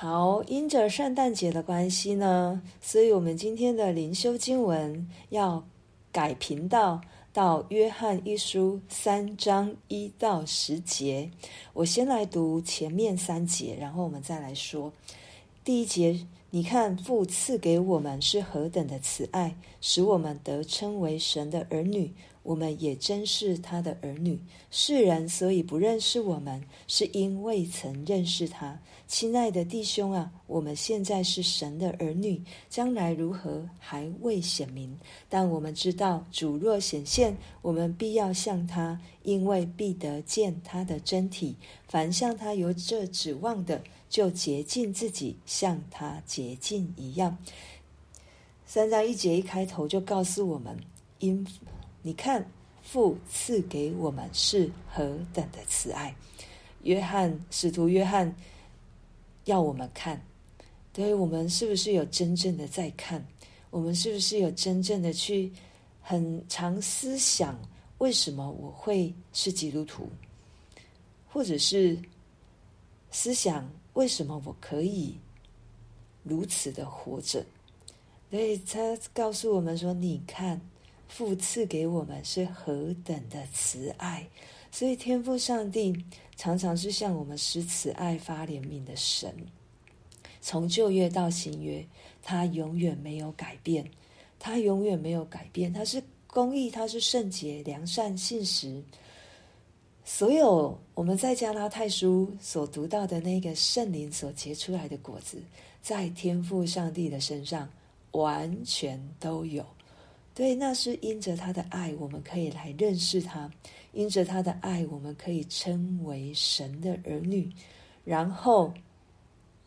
好，因着圣诞节的关系呢，所以我们今天的灵修经文要改频道到约翰一书三章一到十节。我先来读前面三节，然后我们再来说第一节。你看，父赐给我们是何等的慈爱，使我们得称为神的儿女。我们也真是他的儿女。世人所以不认识我们，是因未曾认识他。亲爱的弟兄啊，我们现在是神的儿女，将来如何还未显明。但我们知道，主若显现，我们必要向他，因为必得见他的真体。凡向他有这指望的，就洁净自己，像他洁净一样。三章一节一开头就告诉我们，因。你看，父赐给我们是何等的慈爱。约翰使徒约翰要我们看，对，我们是不是有真正的在看？我们是不是有真正的去很常思想，为什么我会是基督徒？或者是思想为什么我可以如此的活着？所以他告诉我们说：“你看。”父赐给我们是何等的慈爱，所以天父上帝常常是向我们施慈爱、发怜悯的神。从旧约到新约，他永远没有改变，他永远没有改变。他是公义，他是圣洁、良善、信实。所有我们在加拉太书所读到的那个圣灵所结出来的果子，在天父上帝的身上完全都有。对，那是因着他的爱，我们可以来认识他；因着他的爱，我们可以称为神的儿女。然后，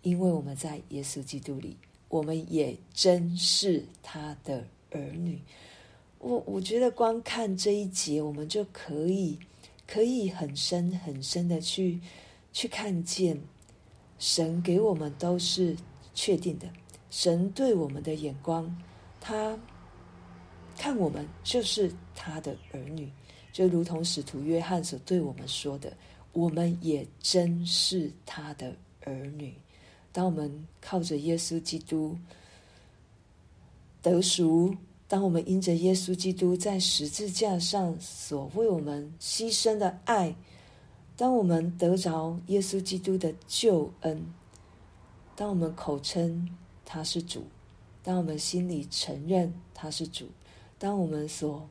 因为我们在耶稣基督里，我们也真是他的儿女。我我觉得光看这一节，我们就可以可以很深很深的去去看见，神给我们都是确定的。神对我们的眼光，他。看我们就是他的儿女，就如同使徒约翰所对我们说的，我们也真是他的儿女。当我们靠着耶稣基督得赎，当我们因着耶稣基督在十字架上所为我们牺牲的爱，当我们得着耶稣基督的救恩，当我们口称他是主，当我们心里承认他是主。当我们所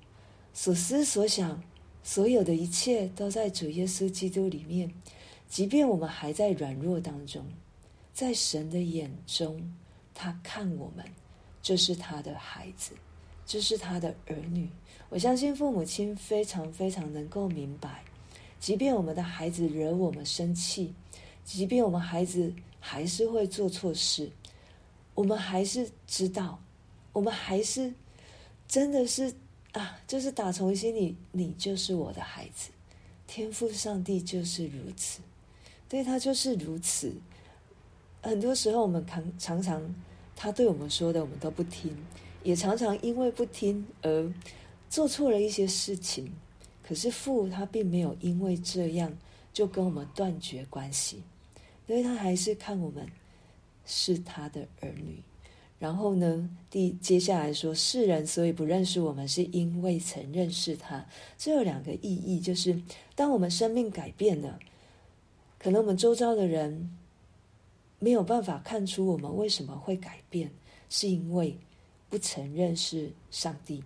所思所想，所有的一切都在主耶稣基督里面，即便我们还在软弱当中，在神的眼中，他看我们就是他的孩子，就是他的儿女。我相信父母亲非常非常能够明白，即便我们的孩子惹我们生气，即便我们孩子还是会做错事，我们还是知道，我们还是。真的是啊，就是打从心里，你就是我的孩子，天父上帝就是如此，对，他就是如此。很多时候，我们常常常他对我们说的，我们都不听，也常常因为不听而做错了一些事情。可是父他并没有因为这样就跟我们断绝关系，因为他还是看我们是他的儿女。然后呢，第接下来说，世人所以不认识我们，是因为曾认识他。这有两个意义，就是当我们生命改变了，可能我们周遭的人没有办法看出我们为什么会改变，是因为不曾认识上帝。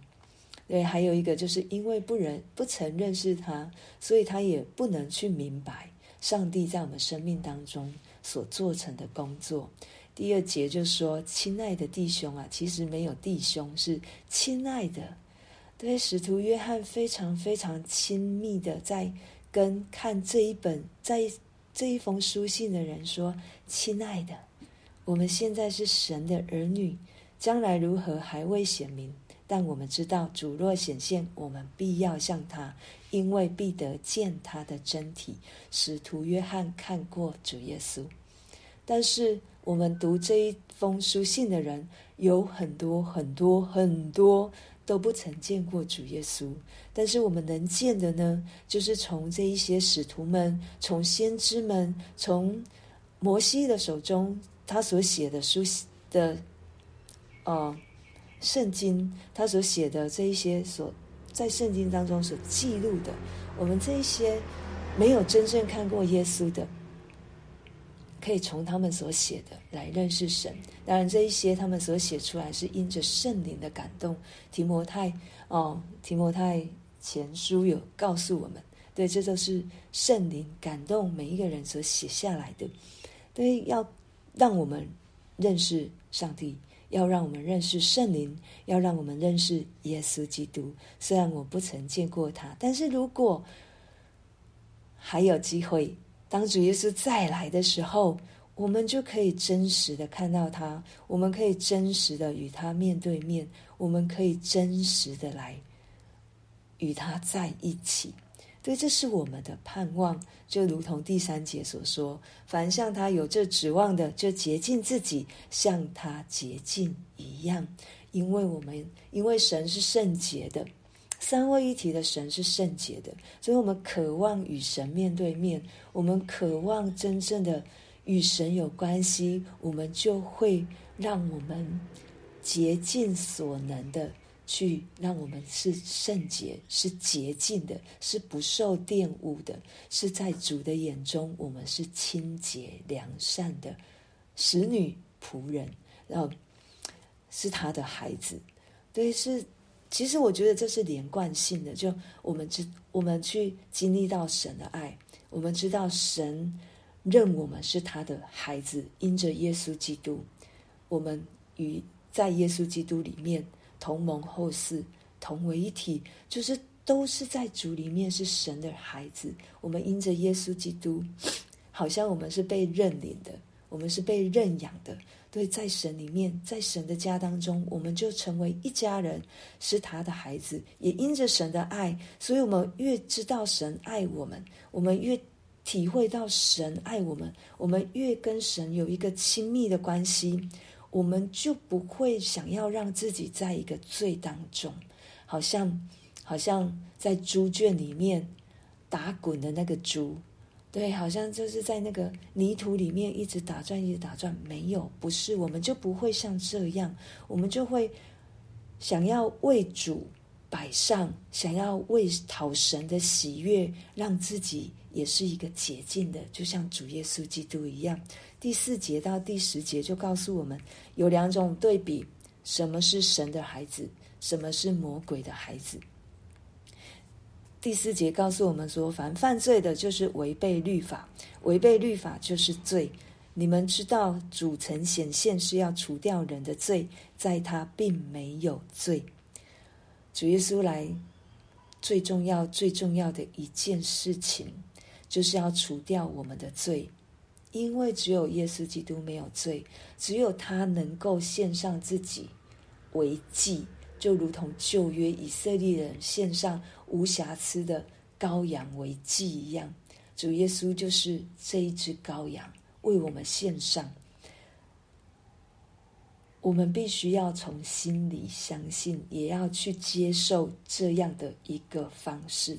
对，还有一个就是因为不认不曾认识他，所以他也不能去明白上帝在我们生命当中所做成的工作。第二节就说：“亲爱的弟兄啊，其实没有弟兄，是亲爱的。对，使徒约翰非常非常亲密的在跟看这一本在这一封书信的人说：‘亲爱的，我们现在是神的儿女，将来如何还未显明，但我们知道主若显现，我们必要向他，因为必得见他的真体。’使徒约翰看过主耶稣，但是。”我们读这一封书信的人有很多很多很多都不曾见过主耶稣，但是我们能见的呢，就是从这一些使徒们、从先知们、从摩西的手中他所写的书的，呃，圣经，他所写的这一些所在圣经当中所记录的，我们这一些没有真正看过耶稣的，可以从他们所写的来认识神。当然，这一些他们所写出来是因着圣灵的感动。提摩太哦，提摩太前书有告诉我们，对，这都是圣灵感动每一个人所写下来的。对，要让我们认识上帝，要让我们认识圣灵，要让我们认识耶稣基督。虽然我不曾见过他，但是如果还有机会，当主耶稣再来的时候，我们就可以真实的看到他，我们可以真实的与他面对面，我们可以真实的来与他在一起。对，这是我们的盼望，就如同第三节所说：“凡向他有这指望的，就洁净自己，像他洁净一样。”因为我们因为神是圣洁的，三位一体的神是圣洁的，所以我们渴望与神面对面，我们渴望真正的。与神有关系，我们就会让我们竭尽所能的去，让我们是圣洁、是洁净的，是不受玷污的，是在主的眼中，我们是清洁良善的使女仆人，然后是他的孩子。对，是其实我觉得这是连贯性的，就我们知我们去经历到神的爱，我们知道神。认我们是他的孩子，因着耶稣基督，我们与在耶稣基督里面同盟后嗣，同为一体，就是都是在主里面是神的孩子。我们因着耶稣基督，好像我们是被认领的，我们是被认养的。对，在神里面，在神的家当中，我们就成为一家人，是他的孩子。也因着神的爱，所以我们越知道神爱我们，我们越。体会到神爱我们，我们越跟神有一个亲密的关系，我们就不会想要让自己在一个罪当中，好像好像在猪圈里面打滚的那个猪，对，好像就是在那个泥土里面一直打转，一直打转。没有，不是，我们就不会像这样，我们就会想要为主摆上，想要为讨神的喜悦，让自己。也是一个洁净的，就像主耶稣基督一样。第四节到第十节就告诉我们，有两种对比：什么是神的孩子，什么是魔鬼的孩子。第四节告诉我们说，凡犯罪的，就是违背律法；违背律法就是罪。你们知道，主曾显现是要除掉人的罪，在他并没有罪。主耶稣来，最重要、最重要的一件事情。就是要除掉我们的罪，因为只有耶稣基督没有罪，只有他能够献上自己为祭，就如同旧约以色列人献上无瑕疵的羔羊为祭一样。主耶稣就是这一只羔羊，为我们献上。我们必须要从心里相信，也要去接受这样的一个方式。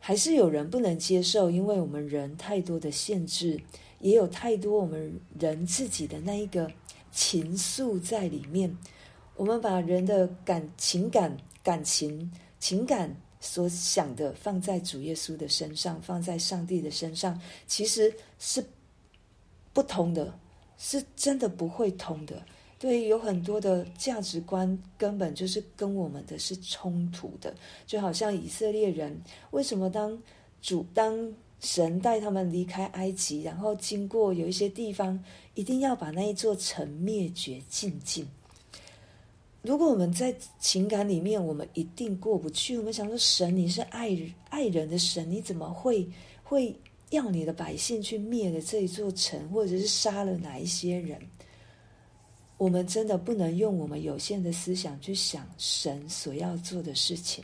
还是有人不能接受，因为我们人太多的限制，也有太多我们人自己的那一个情愫在里面。我们把人的感情感、感情、情感所想的放在主耶稣的身上，放在上帝的身上，其实是不通的，是真的不会通的。对，有很多的价值观根本就是跟我们的是冲突的，就好像以色列人为什么当主当神带他们离开埃及，然后经过有一些地方，一定要把那一座城灭绝净尽。如果我们在情感里面，我们一定过不去。我们想说，神你是爱爱人的神，你怎么会会要你的百姓去灭了这一座城，或者是杀了哪一些人？我们真的不能用我们有限的思想去想神所要做的事情，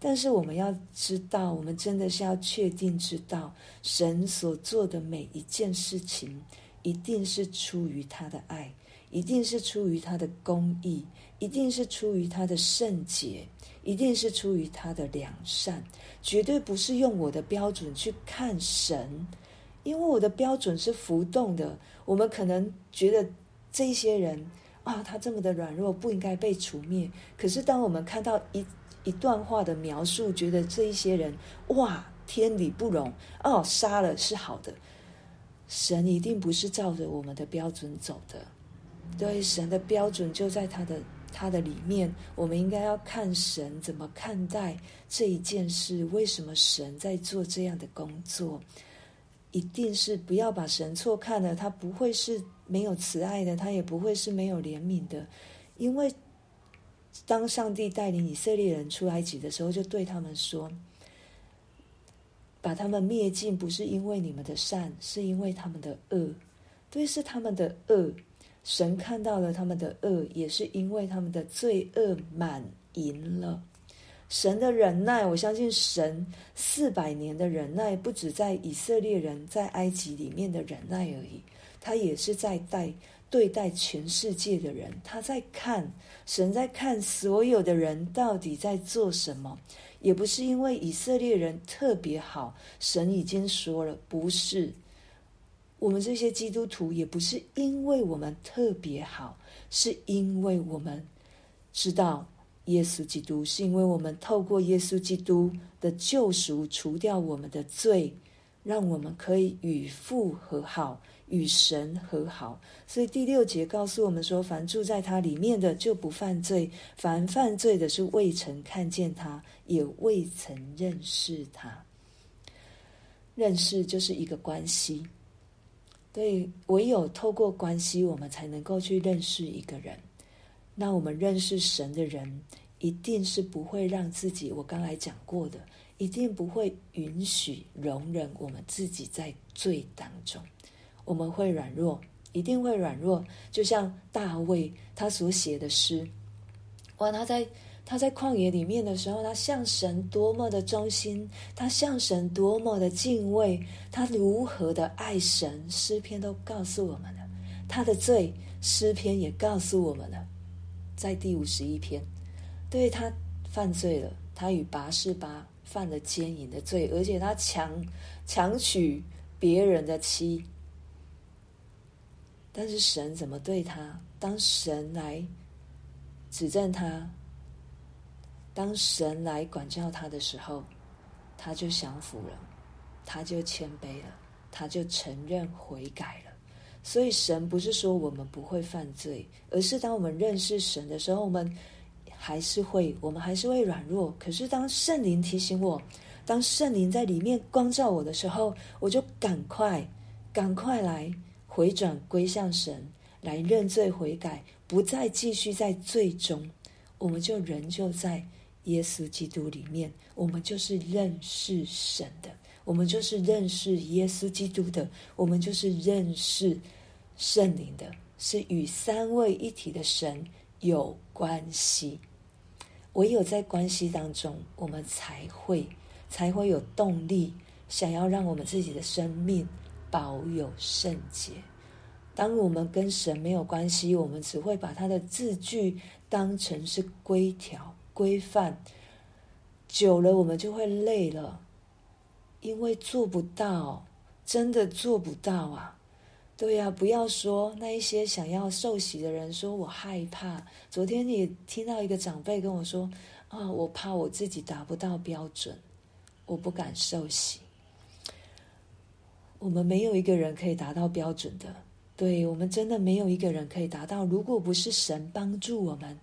但是我们要知道，我们真的是要确定知道，神所做的每一件事情，一定是出于他的爱，一定是出于他的公义，一定是出于他的圣洁，一定是出于他的良善，绝对不是用我的标准去看神，因为我的标准是浮动的。我们可能觉得这些人啊，他这么的软弱，不应该被除灭。可是当我们看到一一段话的描述，觉得这一些人哇，天理不容哦，杀了是好的。神一定不是照着我们的标准走的，对，神的标准就在他的他的里面。我们应该要看神怎么看待这一件事，为什么神在做这样的工作？一定是不要把神错看了，他不会是没有慈爱的，他也不会是没有怜悯的。因为当上帝带领以色列人出埃及的时候，就对他们说。把他们灭尽，不是因为你们的善，是因为他们的恶。对，是他们的恶。神看到了他们的恶，也是因为他们的罪恶满盈了。神的忍耐，我相信神四百年的忍耐，不止在以色列人在埃及里面的忍耐而已，他也是在带对待全世界的人。他在看，神在看所有的人到底在做什么。也不是因为以色列人特别好，神已经说了，不是。我们这些基督徒也不是因为我们特别好，是因为我们知道耶稣基督，是因为我们透过耶稣基督的救赎，除掉我们的罪，让我们可以与父和好。与神和好，所以第六节告诉我们说：凡住在他里面的，就不犯罪；凡犯罪的，是未曾看见他，也未曾认识他。认识就是一个关系，对，唯有透过关系，我们才能够去认识一个人。那我们认识神的人，一定是不会让自己，我刚才讲过的，一定不会允许容忍我们自己在罪当中。我们会软弱，一定会软弱。就像大卫他所写的诗，哇，他在他在旷野里面的时候，他向神多么的忠心，他向神多么的敬畏，他如何的爱神，诗篇都告诉我们了。他的罪，诗篇也告诉我们了，在第五十一篇，对，他犯罪了，他与拔示巴犯了奸淫的罪，而且他强强娶别人的妻。但是神怎么对他？当神来指证他，当神来管教他的时候，他就降服了，他就谦卑了，他就承认悔改了。所以神不是说我们不会犯罪，而是当我们认识神的时候，我们还是会，我们还是会软弱。可是当圣灵提醒我，当圣灵在里面光照我的时候，我就赶快，赶快来。回转归向神，来认罪悔改，不再继续在罪中，我们就仍旧在耶稣基督里面。我们就是认识神的，我们就是认识耶稣基督的，我们就是认识圣灵的，是与三位一体的神有关系。唯有在关系当中，我们才会才会有动力，想要让我们自己的生命。保有圣洁。当我们跟神没有关系，我们只会把他的字句当成是规条、规范。久了，我们就会累了，因为做不到，真的做不到啊！对呀，不要说那一些想要受洗的人说我害怕。昨天你听到一个长辈跟我说：“啊，我怕我自己达不到标准，我不敢受洗。”我们没有一个人可以达到标准的，对，我们真的没有一个人可以达到。如果不是神帮助我们，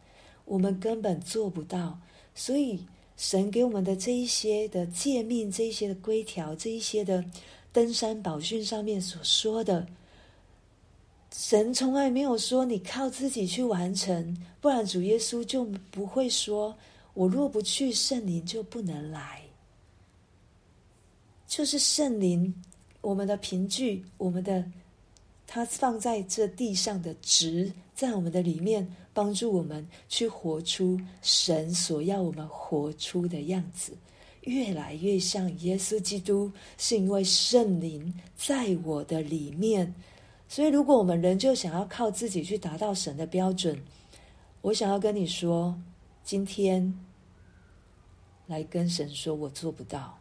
我们根本做不到。所以，神给我们的这一些的诫命，这一些的规条，这一些的登山宝训上面所说的，神从来没有说你靠自己去完成，不然主耶稣就不会说：“我若不去，圣灵就不能来。”就是圣灵。我们的凭据，我们的他放在这地上的职，在我们的里面，帮助我们去活出神所要我们活出的样子，越来越像耶稣基督。是因为圣灵在我的里面，所以如果我们仍旧想要靠自己去达到神的标准，我想要跟你说，今天来跟神说，我做不到，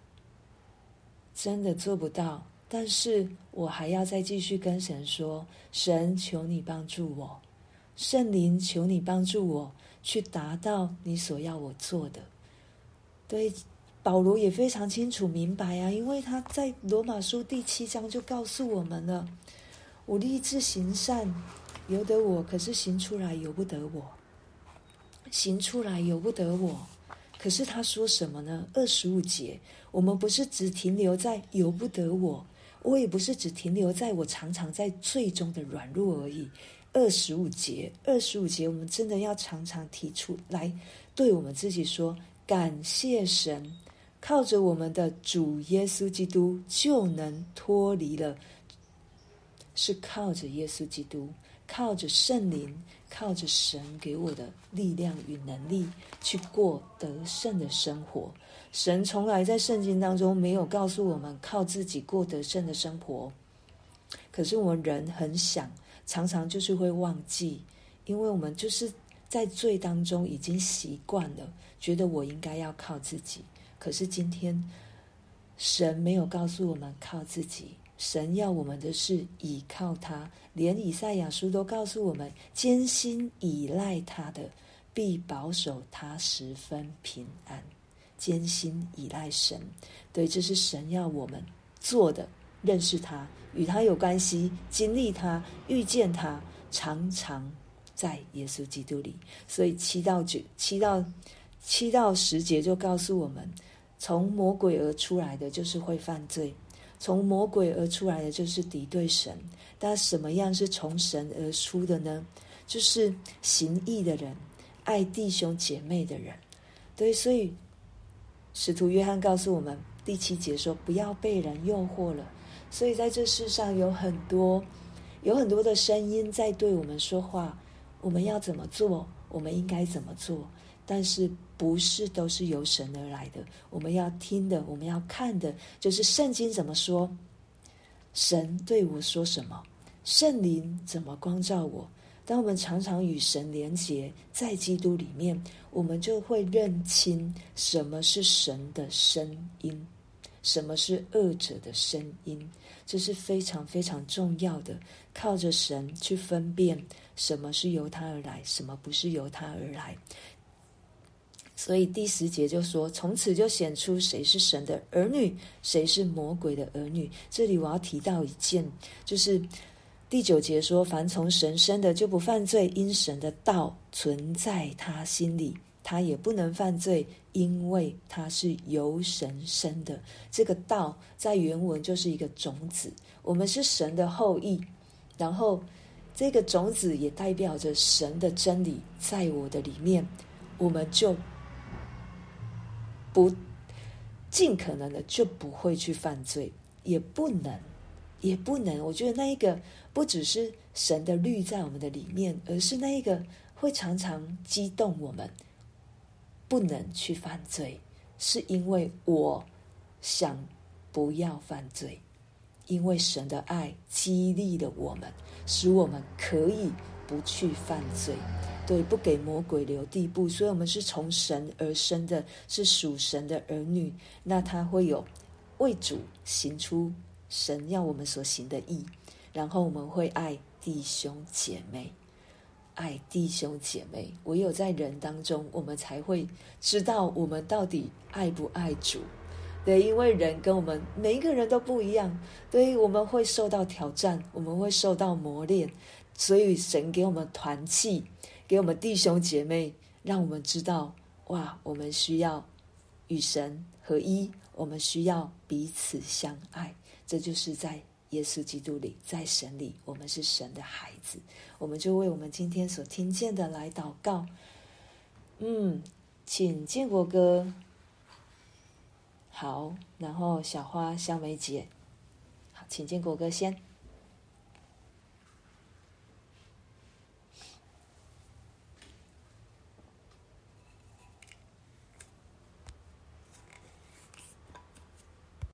真的做不到。但是我还要再继续跟神说：“神，求你帮助我，圣灵，求你帮助我，去达到你所要我做的。”对，保罗也非常清楚明白啊，因为他在罗马书第七章就告诉我们了：“我立志行善，由得我；可是行出来，由不得我。行出来，由不得我。可是他说什么呢？二十五节，我们不是只停留在由不得我。”我也不是只停留在我常常在最终的软弱而已。二十五节，二十五节，我们真的要常常提出来，对我们自己说：感谢神，靠着我们的主耶稣基督就能脱离了。是靠着耶稣基督，靠着圣灵，靠着神给我的力量与能力，去过得胜的生活。神从来在圣经当中没有告诉我们靠自己过得胜的生活，可是我们人很想，常常就是会忘记，因为我们就是在罪当中已经习惯了，觉得我应该要靠自己。可是今天，神没有告诉我们靠自己，神要我们的是倚靠他，连以赛亚书都告诉我们，坚心倚赖他的，必保守他十分平安。坚心依赖神，对，这是神要我们做的。认识他，与他有关系，经历他，遇见他，常常在耶稣基督里。所以七到九、七到七到十节就告诉我们：从魔鬼而出来的就是会犯罪，从魔鬼而出来的就是敌对神。但什么样是从神而出的呢？就是行义的人，爱弟兄姐妹的人。对，所以。使徒约翰告诉我们，第七节说：“不要被人诱惑了。”所以在这世上有很多、有很多的声音在对我们说话。我们要怎么做？我们应该怎么做？但是不是都是由神而来的？我们要听的，我们要看的，就是圣经怎么说，神对我说什么，圣灵怎么光照我。当我们常常与神连结在基督里面，我们就会认清什么是神的声音，什么是恶者的声音，这是非常非常重要的。靠着神去分辨什么是由他而来，什么不是由他而来。所以第十节就说：“从此就显出谁是神的儿女，谁是魔鬼的儿女。”这里我要提到一件，就是。第九节说：“凡从神生的，就不犯罪，因神的道存在他心里，他也不能犯罪，因为他是由神生的。这个道在原文就是一个种子，我们是神的后裔，然后这个种子也代表着神的真理在我的里面，我们就不尽可能的就不会去犯罪，也不能。”也不能，我觉得那一个不只是神的律在我们的里面，而是那一个会常常激动我们，不能去犯罪，是因为我想不要犯罪，因为神的爱激励了我们，使我们可以不去犯罪，对，不给魔鬼留地步，所以我们是从神而生的，是属神的儿女，那他会有为主行出。神要我们所行的义，然后我们会爱弟兄姐妹，爱弟兄姐妹。唯有在人当中，我们才会知道我们到底爱不爱主。对，因为人跟我们每一个人都不一样，所以我们会受到挑战，我们会受到磨练。所以神给我们团契，给我们弟兄姐妹，让我们知道，哇，我们需要与神合一，我们需要彼此相爱。这就是在耶稣基督里，在神里，我们是神的孩子。我们就为我们今天所听见的来祷告。嗯，请建国哥。好，然后小花、香梅姐。好，请建国哥先。